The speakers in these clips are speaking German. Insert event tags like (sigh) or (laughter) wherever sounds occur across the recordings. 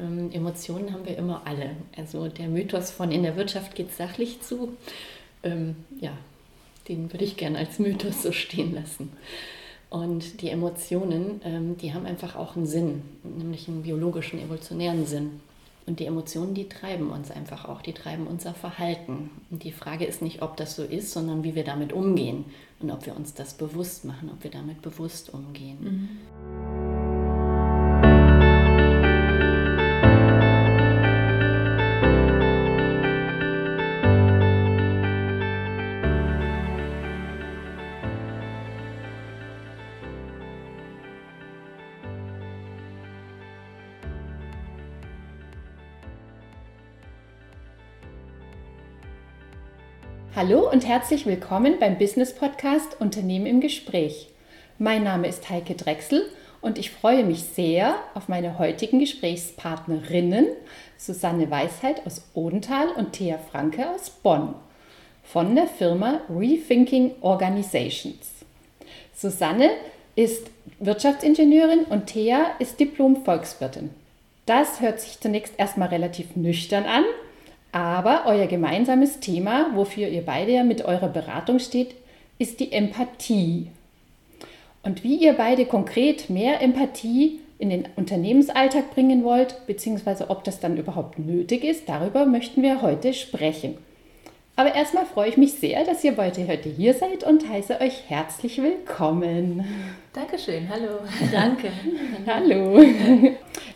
Ähm, Emotionen haben wir immer alle. Also der Mythos von in der Wirtschaft geht sachlich zu, ähm, ja, den würde ich gerne als Mythos so stehen lassen. Und die Emotionen, ähm, die haben einfach auch einen Sinn, nämlich einen biologischen, evolutionären Sinn. Und die Emotionen, die treiben uns einfach auch, die treiben unser Verhalten. Und die Frage ist nicht, ob das so ist, sondern wie wir damit umgehen und ob wir uns das bewusst machen, ob wir damit bewusst umgehen. Mhm. Hallo und herzlich willkommen beim Business Podcast Unternehmen im Gespräch. Mein Name ist Heike Drechsel und ich freue mich sehr auf meine heutigen Gesprächspartnerinnen Susanne Weisheit aus Odenthal und Thea Franke aus Bonn von der Firma Rethinking Organizations. Susanne ist Wirtschaftsingenieurin und Thea ist Diplom-Volkswirtin. Das hört sich zunächst erstmal relativ nüchtern an, aber euer gemeinsames Thema, wofür ihr beide ja mit eurer Beratung steht, ist die Empathie. Und wie ihr beide konkret mehr Empathie in den Unternehmensalltag bringen wollt, beziehungsweise ob das dann überhaupt nötig ist, darüber möchten wir heute sprechen. Aber erstmal freue ich mich sehr, dass ihr heute, heute hier seid und heiße euch herzlich willkommen. Dankeschön, hallo. (laughs) Danke. hallo.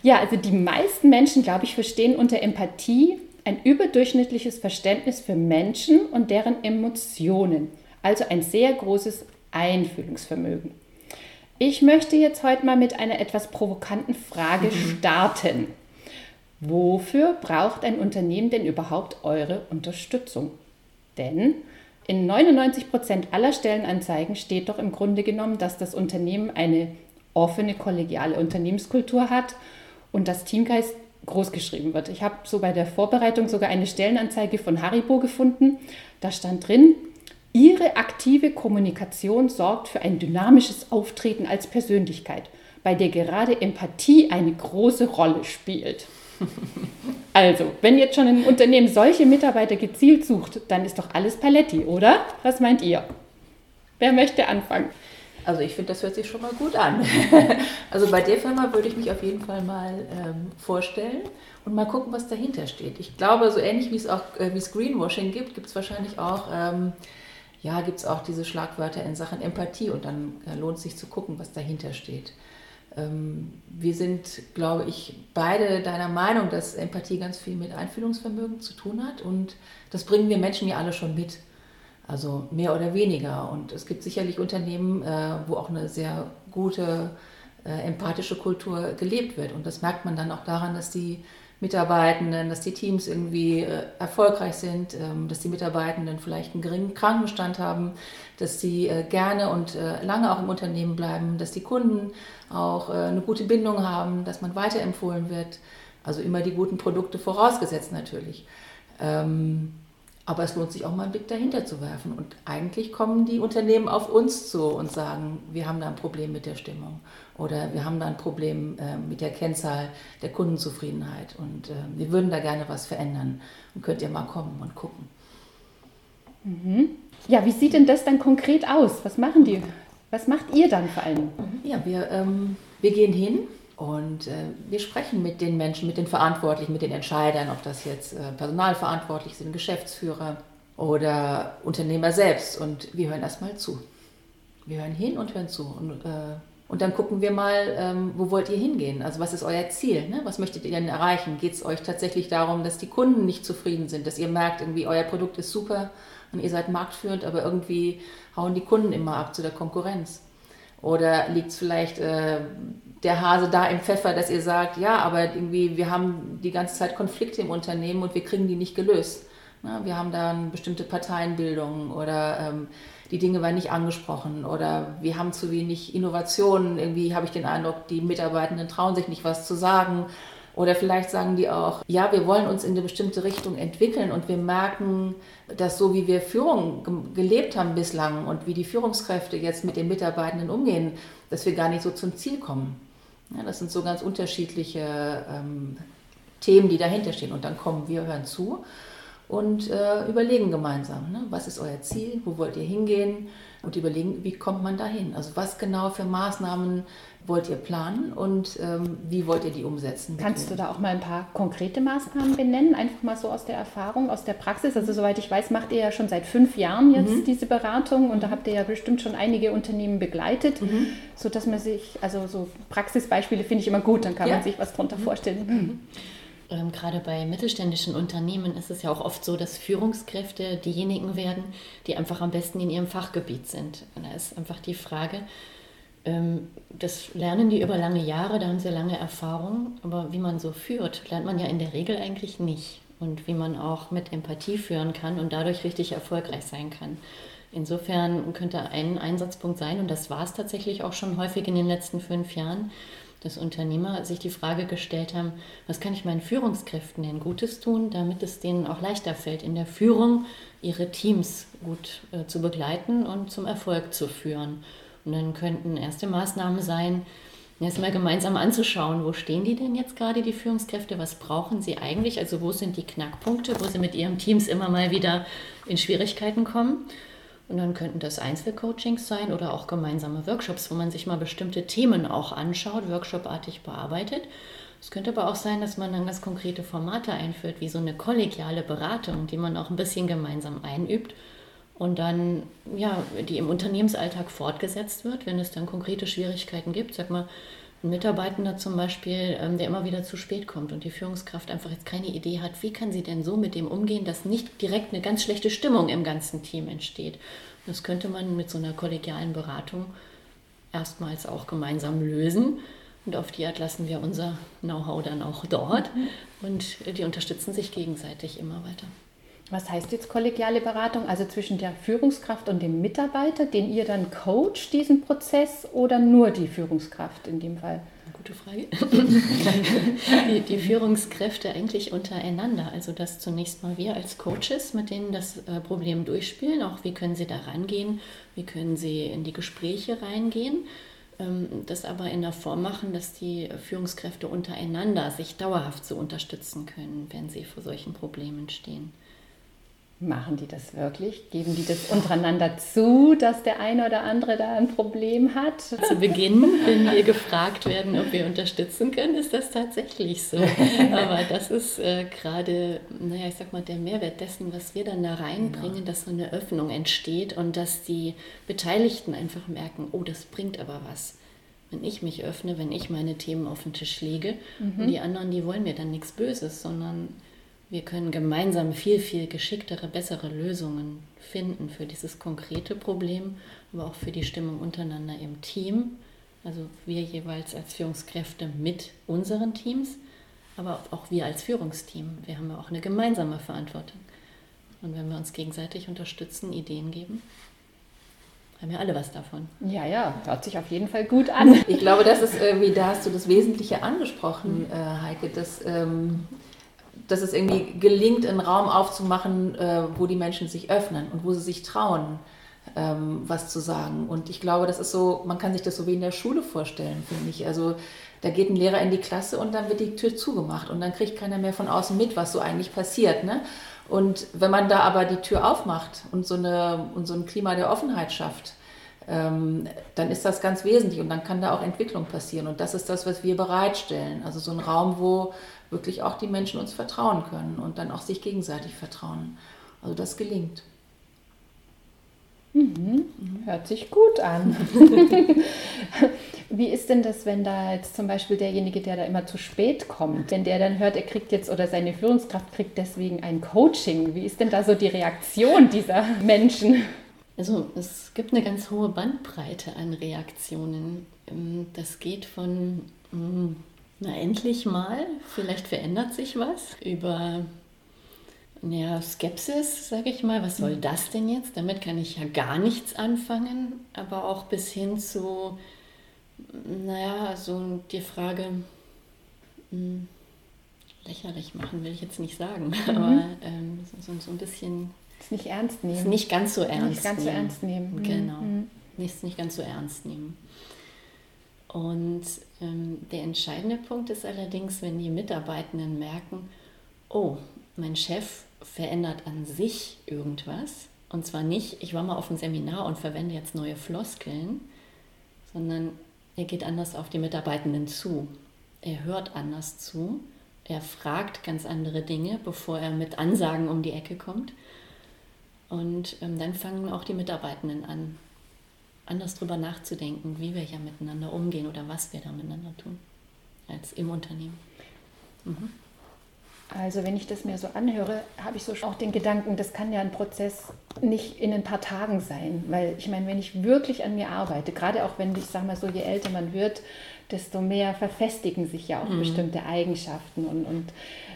Ja, also die meisten Menschen, glaube ich, verstehen unter Empathie ein überdurchschnittliches Verständnis für Menschen und deren Emotionen, also ein sehr großes Einfühlungsvermögen. Ich möchte jetzt heute mal mit einer etwas provokanten Frage mhm. starten. Wofür braucht ein Unternehmen denn überhaupt eure Unterstützung? Denn in 99 Prozent aller Stellenanzeigen steht doch im Grunde genommen, dass das Unternehmen eine offene, kollegiale Unternehmenskultur hat und das Teamgeist groß geschrieben wird. Ich habe so bei der Vorbereitung sogar eine Stellenanzeige von Haribo gefunden. Da stand drin, Ihre aktive Kommunikation sorgt für ein dynamisches Auftreten als Persönlichkeit, bei der gerade Empathie eine große Rolle spielt. (laughs) Also, wenn jetzt schon ein Unternehmen solche Mitarbeiter gezielt sucht, dann ist doch alles Paletti, oder? Was meint ihr? Wer möchte anfangen? Also ich finde, das hört sich schon mal gut an. (laughs) also bei der Firma würde ich mich auf jeden Fall mal ähm, vorstellen und mal gucken, was dahinter steht. Ich glaube, so ähnlich wie es auch äh, wie es Greenwashing gibt, gibt es wahrscheinlich auch, ähm, ja, gibt es auch diese Schlagwörter in Sachen Empathie und dann äh, lohnt sich zu gucken, was dahinter steht. Ähm, wir sind, glaube ich, beide deiner Meinung, dass Empathie ganz viel mit Einfühlungsvermögen zu tun hat und das bringen wir Menschen ja alle schon mit. Also mehr oder weniger. Und es gibt sicherlich Unternehmen, äh, wo auch eine sehr gute äh, empathische Kultur gelebt wird. Und das merkt man dann auch daran, dass die Mitarbeitenden, dass die Teams irgendwie äh, erfolgreich sind, ähm, dass die Mitarbeitenden vielleicht einen geringen Krankenstand haben, dass sie gerne und lange auch im Unternehmen bleiben, dass die Kunden auch eine gute Bindung haben, dass man weiterempfohlen wird. Also immer die guten Produkte vorausgesetzt natürlich. Ähm, aber es lohnt sich auch mal einen Blick dahinter zu werfen. Und eigentlich kommen die Unternehmen auf uns zu und sagen, wir haben da ein Problem mit der Stimmung oder wir haben da ein Problem äh, mit der Kennzahl der Kundenzufriedenheit und äh, wir würden da gerne was verändern. Und könnt ihr mal kommen und gucken. Mhm. Ja, wie sieht denn das dann konkret aus? Was machen die? Was macht ihr dann vor allem? Ja, wir, ähm, wir gehen hin und äh, wir sprechen mit den Menschen, mit den Verantwortlichen, mit den Entscheidern, ob das jetzt äh, Personalverantwortliche sind, Geschäftsführer oder Unternehmer selbst. Und wir hören erstmal zu. Wir hören hin und hören zu. Und, äh, und dann gucken wir mal, ähm, wo wollt ihr hingehen? Also was ist euer Ziel? Ne? Was möchtet ihr denn erreichen? Geht es euch tatsächlich darum, dass die Kunden nicht zufrieden sind, dass ihr merkt, irgendwie euer Produkt ist super und ihr seid marktführend, aber irgendwie hauen die Kunden immer ab zu der Konkurrenz? Oder liegt es vielleicht äh, der Hase da im Pfeffer, dass ihr sagt, ja, aber irgendwie, wir haben die ganze Zeit Konflikte im Unternehmen und wir kriegen die nicht gelöst. Na, wir haben dann bestimmte Parteienbildungen oder ähm, die Dinge werden nicht angesprochen oder wir haben zu wenig Innovationen. Irgendwie habe ich den Eindruck, die Mitarbeitenden trauen sich nicht was zu sagen. Oder vielleicht sagen die auch, ja, wir wollen uns in eine bestimmte Richtung entwickeln und wir merken, dass so wie wir Führung gelebt haben bislang und wie die Führungskräfte jetzt mit den Mitarbeitenden umgehen, dass wir gar nicht so zum Ziel kommen. Ja, das sind so ganz unterschiedliche ähm, Themen, die dahinter stehen. Und dann kommen wir, hören zu und äh, überlegen gemeinsam, ne? was ist euer Ziel, wo wollt ihr hingehen und überlegen, wie kommt man dahin. Also was genau für Maßnahmen wollt ihr planen und ähm, wie wollt ihr die umsetzen? Kannst du da auch mal ein paar konkrete Maßnahmen benennen, einfach mal so aus der Erfahrung, aus der Praxis? Also soweit ich weiß, macht ihr ja schon seit fünf Jahren jetzt mhm. diese Beratung und da habt ihr ja bestimmt schon einige Unternehmen begleitet, mhm. sodass man sich, also so Praxisbeispiele finde ich immer gut, dann kann ja. man sich was darunter mhm. vorstellen. Ähm, gerade bei mittelständischen Unternehmen ist es ja auch oft so, dass Führungskräfte diejenigen werden, die einfach am besten in ihrem Fachgebiet sind. Und da ist einfach die Frage, ähm, das lernen die über lange Jahre, da haben sie lange Erfahrung, aber wie man so führt, lernt man ja in der Regel eigentlich nicht. Und wie man auch mit Empathie führen kann und dadurch richtig erfolgreich sein kann. Insofern könnte ein Einsatzpunkt sein, und das war es tatsächlich auch schon häufig in den letzten fünf Jahren, dass Unternehmer sich die Frage gestellt haben, was kann ich meinen Führungskräften denn Gutes tun, damit es denen auch leichter fällt, in der Führung ihre Teams gut äh, zu begleiten und zum Erfolg zu führen. Und dann könnten erste Maßnahmen sein, erstmal gemeinsam anzuschauen, wo stehen die denn jetzt gerade, die Führungskräfte, was brauchen sie eigentlich, also wo sind die Knackpunkte, wo sie mit ihren Teams immer mal wieder in Schwierigkeiten kommen und dann könnten das Einzelcoachings sein oder auch gemeinsame Workshops, wo man sich mal bestimmte Themen auch anschaut, workshopartig bearbeitet. Es könnte aber auch sein, dass man dann ganz konkrete Formate einführt, wie so eine kollegiale Beratung, die man auch ein bisschen gemeinsam einübt und dann, ja, die im Unternehmensalltag fortgesetzt wird, wenn es dann konkrete Schwierigkeiten gibt. Sag mal, ein Mitarbeitender zum Beispiel, ähm, der immer wieder zu spät kommt und die Führungskraft einfach jetzt keine Idee hat, wie kann sie denn so mit dem umgehen, dass nicht direkt eine ganz schlechte Stimmung im ganzen Team entsteht. Das könnte man mit so einer kollegialen Beratung erstmals auch gemeinsam lösen. Und auf die Art lassen wir unser Know-how dann auch dort. Mhm. Und die unterstützen sich gegenseitig immer weiter. Was heißt jetzt kollegiale Beratung? Also zwischen der Führungskraft und dem Mitarbeiter, den ihr dann coacht, diesen Prozess, oder nur die Führungskraft in dem Fall? Gute Frage. (laughs) die, die, Führungskräfte eigentlich untereinander. Also dass zunächst mal wir als Coaches mit denen das äh, Problem durchspielen, auch wie können sie da rangehen, wie können sie in die Gespräche reingehen. Ähm, das aber in der Form machen, dass die Führungskräfte untereinander sich dauerhaft so unterstützen können, wenn sie vor solchen Problemen stehen. Machen die das wirklich? Geben die das untereinander zu, dass der eine oder andere da ein Problem hat? Zu Beginn, wenn wir gefragt werden, ob wir unterstützen können, ist das tatsächlich so. Aber das ist äh, gerade, naja, ich sag mal, der Mehrwert dessen, was wir dann da reinbringen, genau. dass so eine Öffnung entsteht und dass die Beteiligten einfach merken, oh, das bringt aber was wenn ich mich öffne, wenn ich meine Themen auf den Tisch lege. Mhm. Und die anderen, die wollen mir dann nichts Böses, sondern wir können gemeinsam viel, viel geschicktere, bessere Lösungen finden für dieses konkrete Problem, aber auch für die Stimmung untereinander im Team. Also wir jeweils als Führungskräfte mit unseren Teams, aber auch wir als Führungsteam. Wir haben ja auch eine gemeinsame Verantwortung. Und wenn wir uns gegenseitig unterstützen, Ideen geben, haben wir alle was davon. Ja, ja, hört sich auf jeden Fall gut an. Ich glaube, das ist irgendwie, da hast du das Wesentliche angesprochen, äh, Heike, dass ähm, dass es irgendwie gelingt, einen Raum aufzumachen, äh, wo die Menschen sich öffnen und wo sie sich trauen, ähm, was zu sagen. Und ich glaube, das ist so, man kann sich das so wie in der Schule vorstellen, finde ich. Also da geht ein Lehrer in die Klasse und dann wird die Tür zugemacht und dann kriegt keiner mehr von außen mit, was so eigentlich passiert. Ne? Und wenn man da aber die Tür aufmacht und so, eine, und so ein Klima der Offenheit schafft, ähm, dann ist das ganz wesentlich und dann kann da auch Entwicklung passieren. Und das ist das, was wir bereitstellen. Also so ein Raum, wo wirklich auch die Menschen uns vertrauen können und dann auch sich gegenseitig vertrauen. Also das gelingt. Mhm. Hört sich gut an. (laughs) Wie ist denn das, wenn da jetzt zum Beispiel derjenige, der da immer zu spät kommt, wenn der dann hört, er kriegt jetzt oder seine Führungskraft kriegt deswegen ein Coaching? Wie ist denn da so die Reaktion dieser (laughs) Menschen? Also es gibt eine ganz hohe Bandbreite an Reaktionen. Ähm, das geht von mm, na, endlich mal, vielleicht verändert sich was über ja, Skepsis, sage ich mal. Was soll mhm. das denn jetzt? Damit kann ich ja gar nichts anfangen, aber auch bis hin zu, naja, so die Frage, mh, hm, lächerlich machen will ich jetzt nicht sagen, mhm. aber ähm, so, so, ein bisschen. Es nicht ernst nehmen. Nicht ganz so ernst nicht ganz nehmen. so ernst nehmen. Genau. Mhm. Nicht, nicht ganz so ernst nehmen. Und ähm, der entscheidende Punkt ist allerdings, wenn die Mitarbeitenden merken, oh, mein Chef verändert an sich irgendwas. Und zwar nicht, ich war mal auf einem Seminar und verwende jetzt neue Floskeln, sondern er geht anders auf die Mitarbeitenden zu. Er hört anders zu. Er fragt ganz andere Dinge, bevor er mit Ansagen um die Ecke kommt. Und ähm, dann fangen auch die Mitarbeitenden an, anders drüber nachzudenken, wie wir ja miteinander umgehen oder was wir da miteinander tun, als im Unternehmen. Mhm. Also wenn ich das mir so anhöre, habe ich so auch den Gedanken, das kann ja ein Prozess nicht in ein paar Tagen sein. Weil ich meine, wenn ich wirklich an mir arbeite, gerade auch wenn ich sage mal so, je älter man wird, desto mehr verfestigen sich ja auch mhm. bestimmte Eigenschaften. Und, und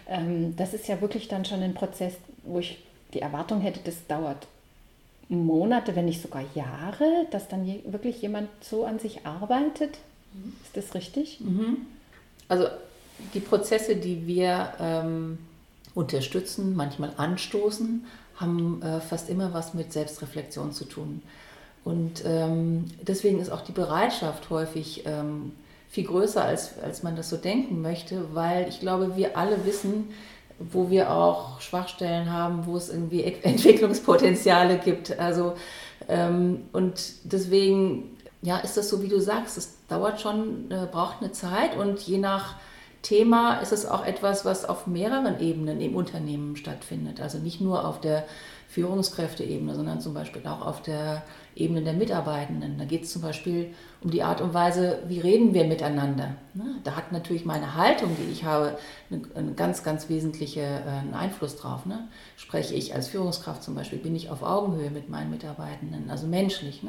ähm, das ist ja wirklich dann schon ein Prozess, wo ich die Erwartung hätte, das dauert Monate, wenn nicht sogar Jahre, dass dann wirklich jemand so an sich arbeitet. Mhm. Ist das richtig? Mhm. Also die Prozesse, die wir ähm, unterstützen, manchmal anstoßen, haben äh, fast immer was mit Selbstreflexion zu tun. Und ähm, deswegen ist auch die Bereitschaft häufig ähm, viel größer, als, als man das so denken möchte, weil ich glaube, wir alle wissen, wo wir auch Schwachstellen haben, wo es irgendwie (laughs) Entwicklungspotenziale gibt. Also, ähm, und deswegen ja, ist das so, wie du sagst, es dauert schon, äh, braucht eine Zeit und je nach Thema ist es auch etwas, was auf mehreren Ebenen im Unternehmen stattfindet. Also nicht nur auf der Führungskräfteebene, sondern zum Beispiel auch auf der Ebene der Mitarbeitenden. Da geht es zum Beispiel um die Art und Weise, wie reden wir miteinander. Ne? Da hat natürlich meine Haltung, die ich habe, einen ganz, ganz wesentlichen äh, Einfluss drauf. Ne? Spreche ich als Führungskraft zum Beispiel, bin ich auf Augenhöhe mit meinen Mitarbeitenden, also menschlich.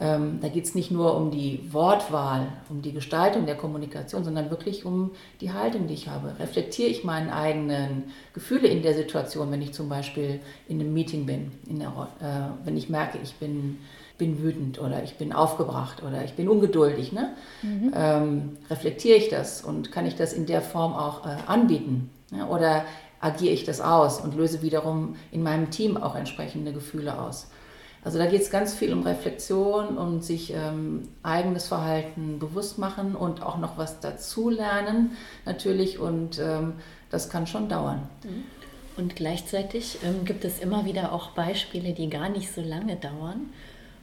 Ähm, da geht es nicht nur um die Wortwahl, um die Gestaltung der Kommunikation, sondern wirklich um die Haltung, die ich habe. Reflektiere ich meine eigenen Gefühle in der Situation, wenn ich zum Beispiel in einem Meeting bin, der, äh, wenn ich merke, ich bin, bin wütend oder ich bin aufgebracht oder ich bin ungeduldig. Ne? Mhm. Ähm, reflektiere ich das und kann ich das in der Form auch äh, anbieten? Ne? Oder agiere ich das aus und löse wiederum in meinem Team auch entsprechende Gefühle aus? Also da geht es ganz viel um Reflexion, um sich ähm, eigenes Verhalten bewusst machen und auch noch was dazulernen natürlich und ähm, das kann schon dauern. Mhm. Und gleichzeitig ähm, gibt es immer wieder auch Beispiele, die gar nicht so lange dauern.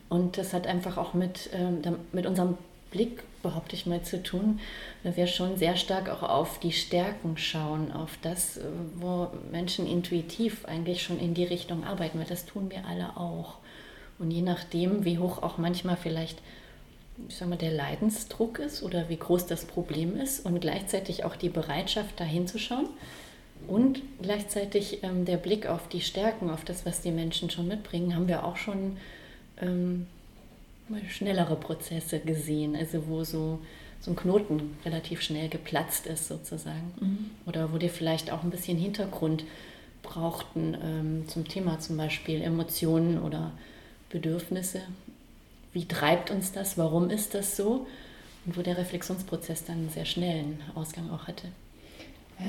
Und das hat einfach auch mit, ähm, mit unserem Blick, behaupte ich mal, zu tun, weil wir schon sehr stark auch auf die Stärken schauen, auf das, äh, wo Menschen intuitiv eigentlich schon in die Richtung arbeiten, weil das tun wir alle auch. Und je nachdem, wie hoch auch manchmal vielleicht ich sag mal, der Leidensdruck ist oder wie groß das Problem ist und gleichzeitig auch die Bereitschaft, da hinzuschauen und gleichzeitig ähm, der Blick auf die Stärken, auf das, was die Menschen schon mitbringen, haben wir auch schon ähm, schnellere Prozesse gesehen, also wo so, so ein Knoten relativ schnell geplatzt ist sozusagen mhm. oder wo dir vielleicht auch ein bisschen Hintergrund brauchten ähm, zum Thema zum Beispiel Emotionen oder Bedürfnisse, wie treibt uns das, warum ist das so und wo der Reflexionsprozess dann einen sehr schnellen Ausgang auch hatte.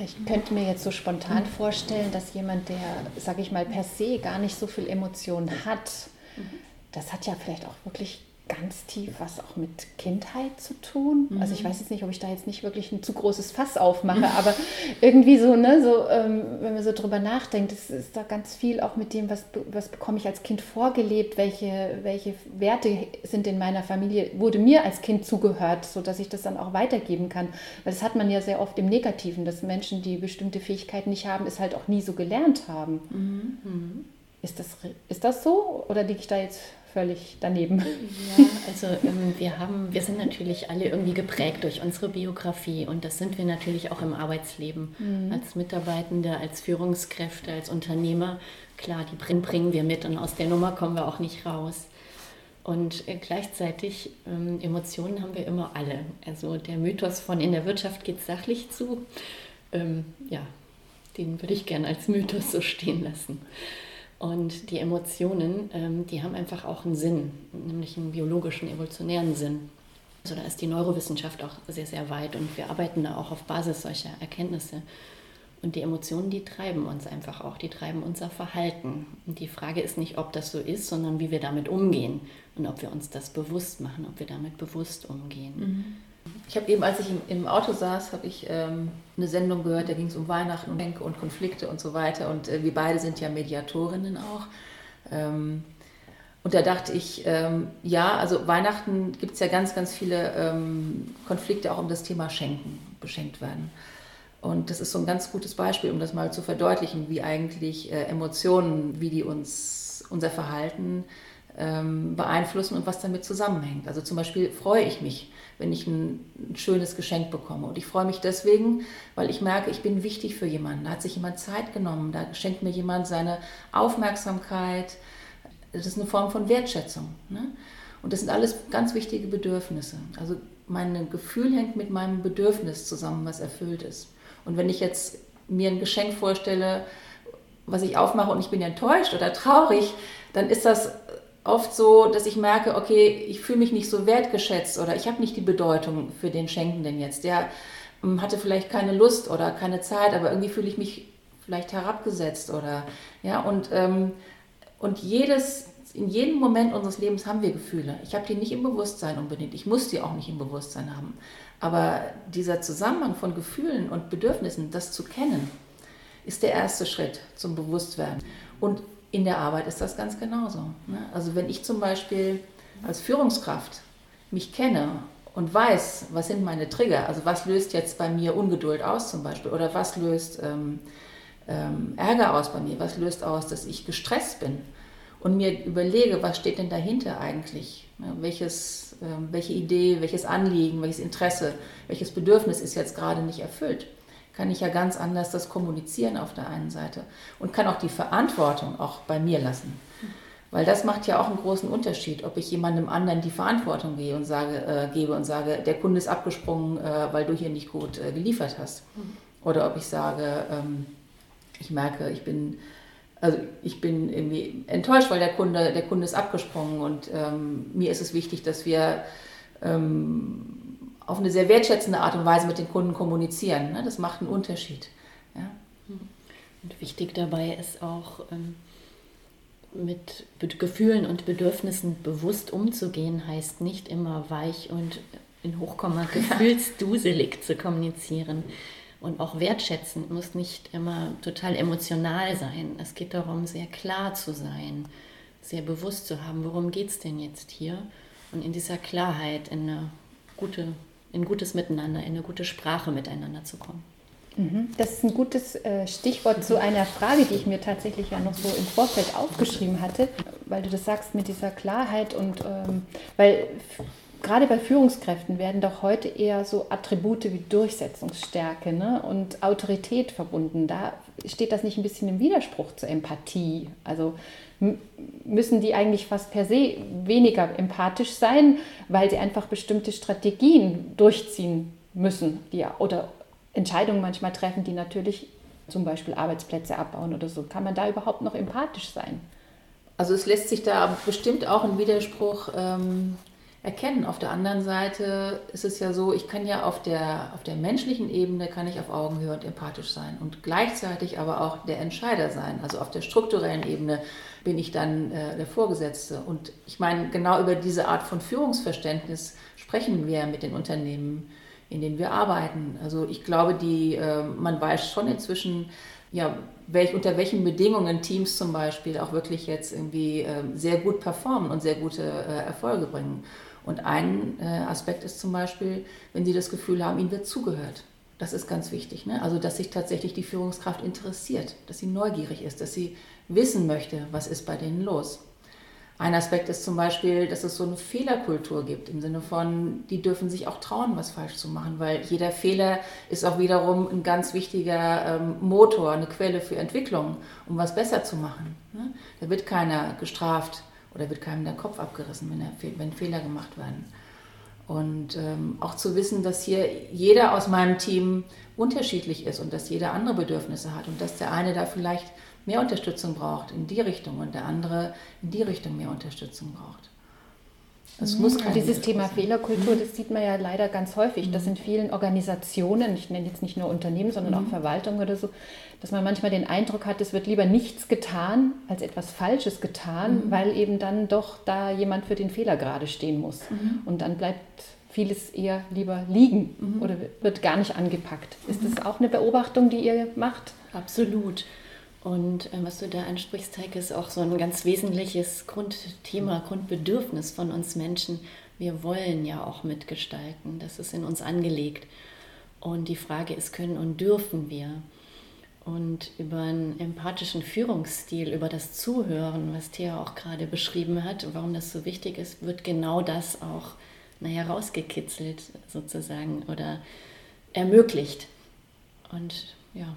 ich könnte mir jetzt so spontan vorstellen, dass jemand, der, sage ich mal, per se gar nicht so viel Emotionen hat, mhm. das hat ja vielleicht auch wirklich ganz tief was auch mit Kindheit zu tun. Mhm. Also ich weiß jetzt nicht, ob ich da jetzt nicht wirklich ein zu großes Fass aufmache, aber irgendwie so, ne, so, ähm, wenn man so drüber nachdenkt, es ist da ganz viel auch mit dem, was, was bekomme ich als Kind vorgelebt, welche, welche Werte sind in meiner Familie, wurde mir als Kind zugehört, sodass ich das dann auch weitergeben kann. Weil das hat man ja sehr oft im Negativen, dass Menschen, die bestimmte Fähigkeiten nicht haben, es halt auch nie so gelernt haben. Mhm. mhm. Ist, das, ist das so oder liege ich da jetzt völlig daneben. Ja, also ähm, wir haben, wir sind natürlich alle irgendwie geprägt durch unsere Biografie und das sind wir natürlich auch im Arbeitsleben mhm. als Mitarbeitende, als Führungskräfte, als Unternehmer. Klar, die bringen, wir mit und aus der Nummer kommen wir auch nicht raus. Und äh, gleichzeitig ähm, Emotionen haben wir immer alle. Also der Mythos von in der Wirtschaft geht sachlich zu, ähm, ja, den würde ich gerne als Mythos so stehen lassen. Und die Emotionen, ähm, die haben einfach auch einen Sinn, nämlich einen biologischen, evolutionären Sinn. Also da ist die Neurowissenschaft auch sehr, sehr weit und wir arbeiten da auch auf Basis solcher Erkenntnisse. Und die Emotionen, die treiben uns einfach auch, die treiben unser Verhalten. Und die Frage ist nicht, ob das so ist, sondern wie wir damit umgehen und ob wir uns das bewusst machen, ob wir damit bewusst umgehen. Mhm. Ich habe eben, als ich im, Auto saß, habe ich ähm, eine Sendung gehört, da ging es um Weihnachten und und Konflikte und so weiter. Und äh, wir beide sind ja Mediatorinnen auch. Ähm, und da dachte ich, ähm, ja, also Weihnachten gibt es ja ganz, ganz viele ähm, Konflikte auch um das Thema Schenken, beschenkt werden. Und das ist so ein ganz gutes Beispiel, um das mal zu verdeutlichen, wie eigentlich äh, Emotionen, wie die uns, unser Verhalten ähm, beeinflussen und was damit zusammenhängt. Also zum Beispiel freue ich mich, wenn ich ein, ein, schönes Geschenk bekomme. Und ich freue mich deswegen, weil ich merke, ich bin wichtig für jemanden. Da hat sich jemand Zeit genommen, da schenkt mir jemand seine Aufmerksamkeit. Das ist eine Form von Wertschätzung. Ne? Und das sind alles ganz wichtige Bedürfnisse. Also mein Gefühl hängt mit meinem Bedürfnis zusammen, was erfüllt ist. Und wenn ich jetzt mir ein Geschenk vorstelle, was ich aufmache und ich bin enttäuscht oder traurig, dann ist das oft so, dass ich merke, okay, ich fühle mich nicht so wertgeschätzt oder ich habe nicht die Bedeutung für den Schenkenden jetzt. Der ähm, hatte vielleicht keine Lust oder keine Zeit, aber irgendwie fühle ich mich vielleicht herabgesetzt oder ja und ähm, und jedes in jedem Moment unseres Lebens haben wir Gefühle. Ich habe die nicht im Bewusstsein unbedingt. Ich muss die auch nicht im Bewusstsein haben. Aber dieser Zusammenhang von Gefühlen und Bedürfnissen, das zu kennen, ist der erste Schritt zum Bewusstwerden. Und in der Arbeit ist das ganz genauso. Ne? Also wenn ich zum Beispiel als Führungskraft mich kenne und weiß, was sind meine Trigger, also was löst jetzt bei mir Ungeduld aus zum Beispiel oder was löst ähm, ähm, Ärger aus bei mir, was löst aus, dass ich gestresst bin und mir überlege, was steht denn dahinter eigentlich, ja, welches ähm, welche Idee, welches Anliegen, welches Interesse, welches Bedürfnis ist jetzt gerade nicht erfüllt, kann ich ja ganz anders das kommunizieren auf der einen Seite und kann auch die Verantwortung auch bei mir lassen. Weil das macht ja auch einen großen Unterschied, ob ich jemandem anderen die Verantwortung gehe und sage, äh, gebe und sage, der Kunde ist abgesprungen, äh, weil du hier nicht gut äh, geliefert hast. Oder ob ich sage, ähm, ich merke, ich bin also ich bin irgendwie enttäuscht, weil der Kunde, der Kunde ist abgesprungen und ähm, mir ist es wichtig, dass wir ähm, auf eine sehr wertschätzende Art und Weise mit den Kunden kommunizieren. Ne? Das macht einen Unterschied. Ja? Und wichtig dabei ist auch, ähm, mit Gefühlen und Bedürfnissen bewusst umzugehen, heißt nicht immer weich und in Hochkomma gefühlsduselig zu kommunizieren und auch wertschätzen muss nicht immer total emotional sein. Es geht darum, sehr klar zu sein, sehr bewusst zu haben, worum geht es denn jetzt hier und in dieser Klarheit in, eine gute, in gutes Miteinander, in eine gute Sprache miteinander zu kommen. Mhm. Das ist ein gutes äh, Stichwort zu einer Frage, die ich mir tatsächlich ja noch so im Vorfeld aufgeschrieben hatte, weil du das sagst mit dieser Klarheit und ähm, weil gerade bei Führungskräften werden doch heute eher so Attribute wie Durchsetzungsstärke ne, und Autorität verbunden. Da steht das nicht ein bisschen im Widerspruch zur Empathie. Also müssen die eigentlich fast per se weniger empathisch sein, weil sie einfach bestimmte Strategien durchziehen müssen die, oder Entscheidungen manchmal treffen, die natürlich zum Beispiel Arbeitsplätze abbauen oder so. Kann man da überhaupt noch empathisch sein? Also es lässt sich da bestimmt auch ein Widerspruch ähm, erkennen. Auf der anderen Seite ist es ja so, ich kann ja auf der, auf der menschlichen Ebene kann ich auf Augenhöhe und empathisch sein und gleichzeitig aber auch der Entscheider sein. Also auf der strukturellen Ebene bin ich dann äh, der Vorgesetzte. Und ich meine, genau über diese Art von Führungsverständnis sprechen wir mit den Unternehmen, in denen wir arbeiten. Also ich glaube, die, äh, man weiß schon inzwischen, ja, welch, unter welchen Bedingungen Teams zum Beispiel auch wirklich jetzt irgendwie äh, sehr gut performen und sehr gute äh, Erfolge bringen. Und ein äh, Aspekt ist zum Beispiel, wenn Sie das Gefühl haben, Ihnen wird zugehört. Das ist ganz wichtig. Ne? Also, dass sich tatsächlich die Führungskraft interessiert, dass sie neugierig ist, dass sie wissen möchte, was ist bei denen los. Ein Aspekt ist zum Beispiel, dass es so eine Fehlerkultur gibt, im Sinne von, die dürfen sich auch trauen, was falsch zu machen, weil jeder Fehler ist auch wiederum ein ganz wichtiger ähm, Motor, eine Quelle für Entwicklung, um was besser zu machen. Ne? Da wird keiner gestraft, oder wird keinem der Kopf abgerissen, wenn, er, wenn Fehler gemacht werden. Und ähm, auch zu wissen, dass hier jeder aus meinem Team unterschiedlich ist und dass jeder andere Bedürfnisse hat und dass der eine da vielleicht mehr Unterstützung braucht in die Richtung und der andere in die Richtung mehr Unterstützung braucht. Es muss kein Dieses Thema Fehlerkultur, das sieht man ja leider ganz häufig, dass in vielen Organisationen, ich nenne jetzt nicht nur Unternehmen, sondern auch Verwaltung oder so, dass man manchmal den Eindruck hat, es wird lieber nichts getan als etwas Falsches getan, mhm. weil eben dann doch da jemand für den Fehler gerade stehen muss. Mhm. Und dann bleibt vieles eher lieber liegen mhm. oder wird gar nicht angepackt. Ist das auch eine Beobachtung, die ihr macht? Absolut. Und äh, was du da ansprichst, Heike, ist auch so ein ganz wesentliches Grundthema, Grundbedürfnis von uns Menschen. Wir wollen ja auch mitgestalten. Das ist in uns angelegt. Und die Frage ist, können und dürfen wir? Und über einen empathischen Führungsstil, über das Zuhören, was Thea auch gerade beschrieben hat, warum das so wichtig ist, wird genau das auch naja, rausgekitzelt sozusagen oder ermöglicht. Und ja,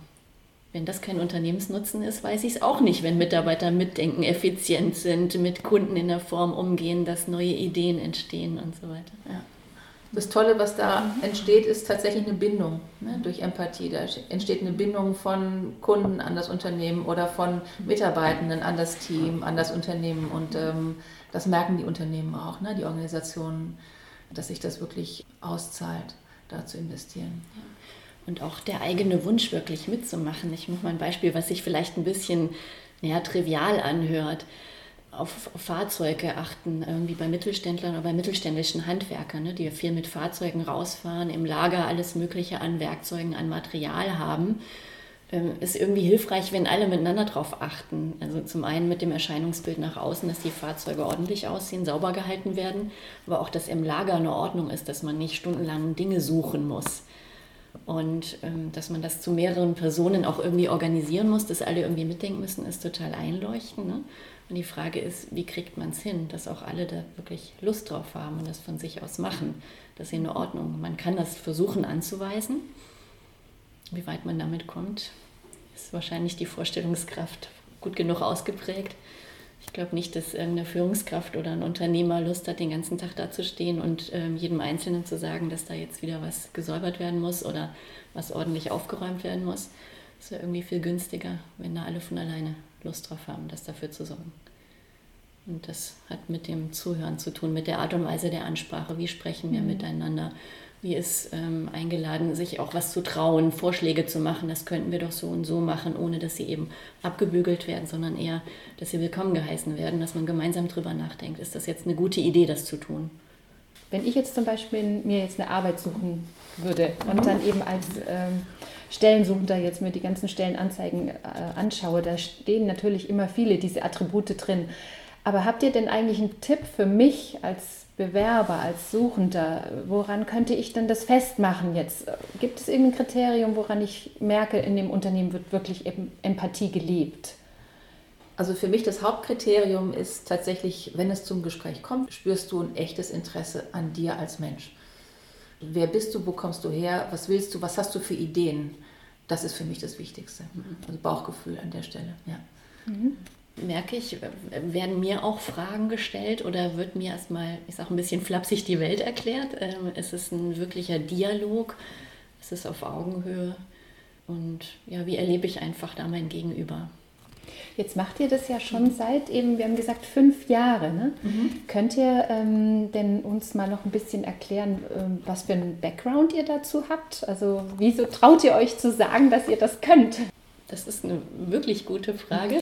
wenn das kein Unternehmensnutzen ist, weiß ich es auch nicht, wenn Mitarbeiter mitdenken, effizient sind, mit Kunden in der Form umgehen, dass neue Ideen entstehen und so weiter. Ja. Das Tolle, was da entsteht, ist tatsächlich eine Bindung ne, durch Empathie. Da entsteht eine Bindung von Kunden an das Unternehmen oder von Mitarbeitenden an das Team, an das Unternehmen. Und ähm, das merken die Unternehmen auch, ne, die Organisationen, dass sich das wirklich auszahlt, da zu investieren. Ja und auch der eigene Wunsch wirklich mitzumachen. Ich mache mal ein Beispiel, was sich vielleicht ein bisschen ja, trivial anhört. Auf, Fahrzeuge achten, irgendwie bei Mittelständlern oder bei mittelständischen Handwerkern, ne, die viel mit Fahrzeugen rausfahren, im Lager alles Mögliche an Werkzeugen, an Material haben. Ähm, ist irgendwie hilfreich, wenn alle miteinander darauf achten. Also zum einen mit dem Erscheinungsbild nach außen, dass die Fahrzeuge ordentlich aussehen, sauber gehalten werden, aber auch, dass im Lager eine Ordnung ist, dass man nicht stundenlang Dinge suchen muss. Und ähm, dass man das zu mehreren Personen auch irgendwie organisieren muss, dass alle irgendwie mitdenken müssen, ist total einleuchtend. Ne? Und die Frage ist, wie kriegt man es hin, dass auch alle da wirklich Lust drauf haben und das von sich aus machen. Das ist in Ordnung. Man kann das versuchen anzuweisen. Wie weit man damit kommt, ist wahrscheinlich die Vorstellungskraft gut genug ausgeprägt. Ich glaube nicht, dass irgendeine Führungskraft oder ein Unternehmer Lust hat, den ganzen Tag da zu stehen und ähm, jedem Einzelnen zu sagen, dass da jetzt wieder was gesäubert werden muss oder was ordentlich aufgeräumt werden muss. Es wäre irgendwie viel günstiger, wenn da alle von alleine Lust drauf haben, das dafür zu sorgen. Und das hat mit dem Zuhören zu tun, mit der Art und Weise der Ansprache. Wie sprechen wir mhm. miteinander? Wie ist ähm, eingeladen, sich auch was zu trauen, Vorschläge zu machen? Das könnten wir doch so und so machen, ohne dass sie eben abgebügelt werden, sondern eher, dass sie willkommen geheißen werden, dass man gemeinsam drüber nachdenkt. Ist das jetzt eine gute Idee, das zu tun? Wenn ich jetzt zum Beispiel mir jetzt eine Arbeit suchen würde und dann eben als ähm, Stellensuchender jetzt mir die ganzen Stellenanzeigen äh, anschaue, da stehen natürlich immer viele diese Attribute drin. Aber habt ihr denn eigentlich einen Tipp für mich als Bewerber, als Suchender? Woran könnte ich denn das festmachen jetzt? Gibt es irgendein Kriterium, woran ich merke, in dem Unternehmen wird wirklich Empathie gelebt? Also für mich das Hauptkriterium ist tatsächlich, wenn es zum Gespräch kommt, spürst du ein echtes Interesse an dir als Mensch. Wer bist du, wo kommst du her, was willst du, was hast du für Ideen? Das ist für mich das Wichtigste. Also Bauchgefühl an der Stelle. Ja. Mhm merke ich, werden mir auch Fragen gestellt oder wird mir erstmal, ich sage ein bisschen flapsig, die Welt erklärt. Ähm, es ist ein wirklicher Dialog, es ist auf Augenhöhe und ja, wie erlebe ich einfach da mein Gegenüber? Jetzt macht ihr das ja schon seit eben, wir haben gesagt, fünf Jahre. Ne? Mhm. Könnt ihr ähm, denn uns mal noch ein bisschen erklären, ähm, was für einen Background ihr dazu habt? Also wieso traut ihr euch zu sagen, dass ihr das könnt? Das ist eine wirklich gute Frage.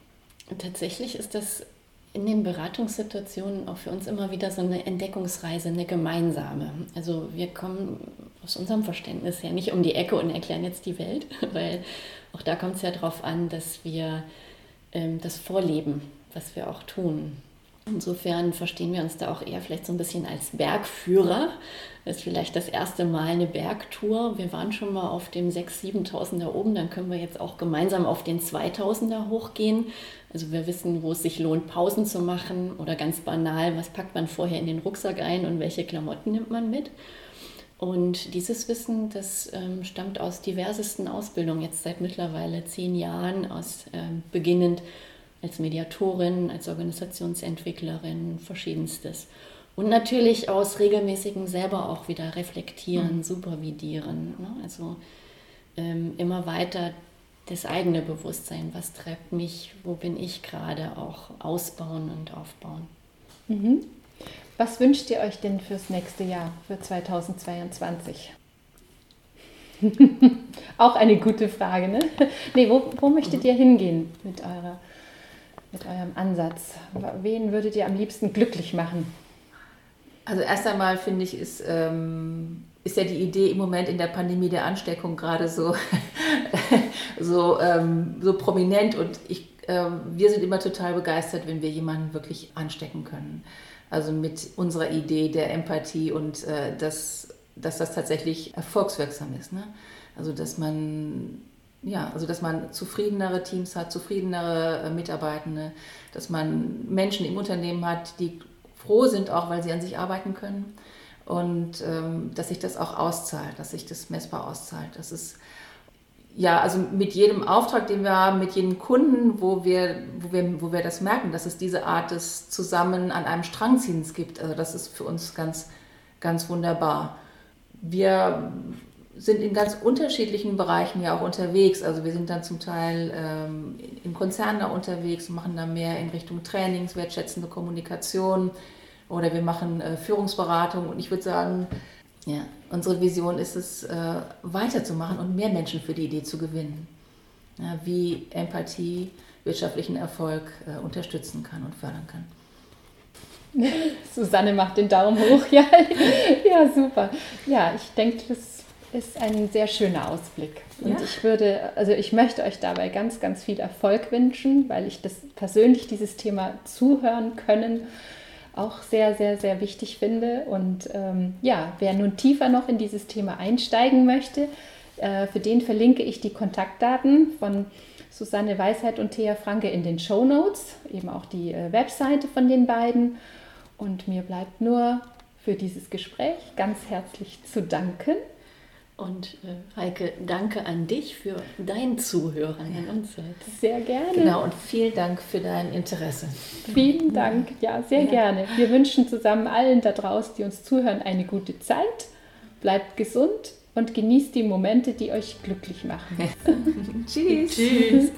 Tatsächlich ist das in den Beratungssituationen auch für uns immer wieder so eine Entdeckungsreise, eine gemeinsame. Also wir kommen aus unserem Verständnis her nicht um die Ecke und erklären jetzt die Welt, (laughs) weil auch da kommt es ja darauf an, dass wir ähm, das vorleben, was wir auch tun. Insofern verstehen wir uns da auch eher vielleicht so ein bisschen als Bergführer. Das ist vielleicht das erste Mal eine Bergtour. Wir waren schon mal auf dem 6.000, 7.000er oben, dann können wir jetzt auch gemeinsam auf den 2.000er hochgehen. Also wir wissen, wo es sich lohnt, Pausen zu machen oder ganz banal, was packt man vorher in den Rucksack ein und welche Klamotten nimmt man mit. Und dieses Wissen, das ähm, stammt aus diversesten Ausbildungen, jetzt seit mittlerweile zehn Jahren, aus ähm, beginnend als Mediatorin, als Organisationsentwicklerin, verschiedenstes. Und natürlich aus regelmäßigem selber auch wieder reflektieren, mhm. supervidieren. Ne? Also ähm, immer weiter das eigene Bewusstsein, was treibt mich, wo bin ich gerade, auch ausbauen und aufbauen. Mhm. Was wünscht ihr euch denn fürs nächste Jahr, für 2022? (laughs) Auch eine gute Frage, ne? Nee, wo, wo möchtet ihr hingehen mit, eurer, mit eurem Ansatz? Wen würdet ihr am liebsten glücklich machen? Also erst einmal finde ich, ist, ähm, ist ja die Idee im Moment in der Pandemie der Ansteckung gerade so, (laughs) so, ähm, so prominent und ich, ähm, wir sind immer total begeistert, wenn wir jemanden wirklich anstecken können. Also mit unserer Idee der Empathie und äh, das dass das tatsächlich erfolgswirksam ist. Ne? Also dass man ja, also dass man zufriedenere Teams hat, zufriedenere äh, Mitarbeitende, dass man Menschen im Unternehmen hat, die froh sind, auch weil sie an sich arbeiten können und ähm, dass sich das auch auszahlt, dass sich das messbar auszahlt. Das ist ja, also mit jedem Auftrag, den wir haben, mit jedem Kunden, wo wir, wo wir, wo wir das merken, dass es diese Art des Zusammen an einem Strangziehens gibt. Also das ist für uns ganz, ganz wunderbar wir sind in ganz unterschiedlichen Bereichen ja auch unterwegs. Also wir sind dann zum Teil ähm, in Konzernen unterwegs, machen da mehr in Richtung Trainings, wertschätzende Kommunikation oder wir machen äh, Führungsberatung. Und ich würde sagen, ja, unsere Vision ist es, äh, weiterzumachen und mehr Menschen für die Idee zu gewinnen. Ja, wie Empathie wirtschaftlichen Erfolg äh, unterstützen kann und fördern kann. (laughs) Susanne macht den Daumen hoch. (laughs) Ja, ja super. Ja, ich denke, das ist ein sehr schöner Ausblick. Und ja. ich würde, also ich möchte euch dabei ganz, ganz viel Erfolg wünschen, weil ich das persönlich dieses Thema zuhören können auch sehr, sehr, sehr wichtig finde. Und ähm, ja, wer nun tiefer noch in dieses Thema einsteigen möchte, äh, für den verlinke ich die Kontaktdaten von Susanne Weisheit und Thea Franke in den Show Notes, eben auch die äh, Webseite von den beiden. Und mir bleibt nur für dieses Gespräch ganz herzlich zu danken. Und äh, Heike, danke an dich für dein Zuhören an uns heute. Sehr gerne. Genau, und vielen Dank für dein Interesse. Vielen Dank, ja, sehr ja. gerne. Wir wünschen zusammen allen da draußen, die uns zuhören, eine gute Zeit. Bleibt gesund und genießt die Momente, die euch glücklich machen. (laughs) (laughs) Tschüss. Tschüss.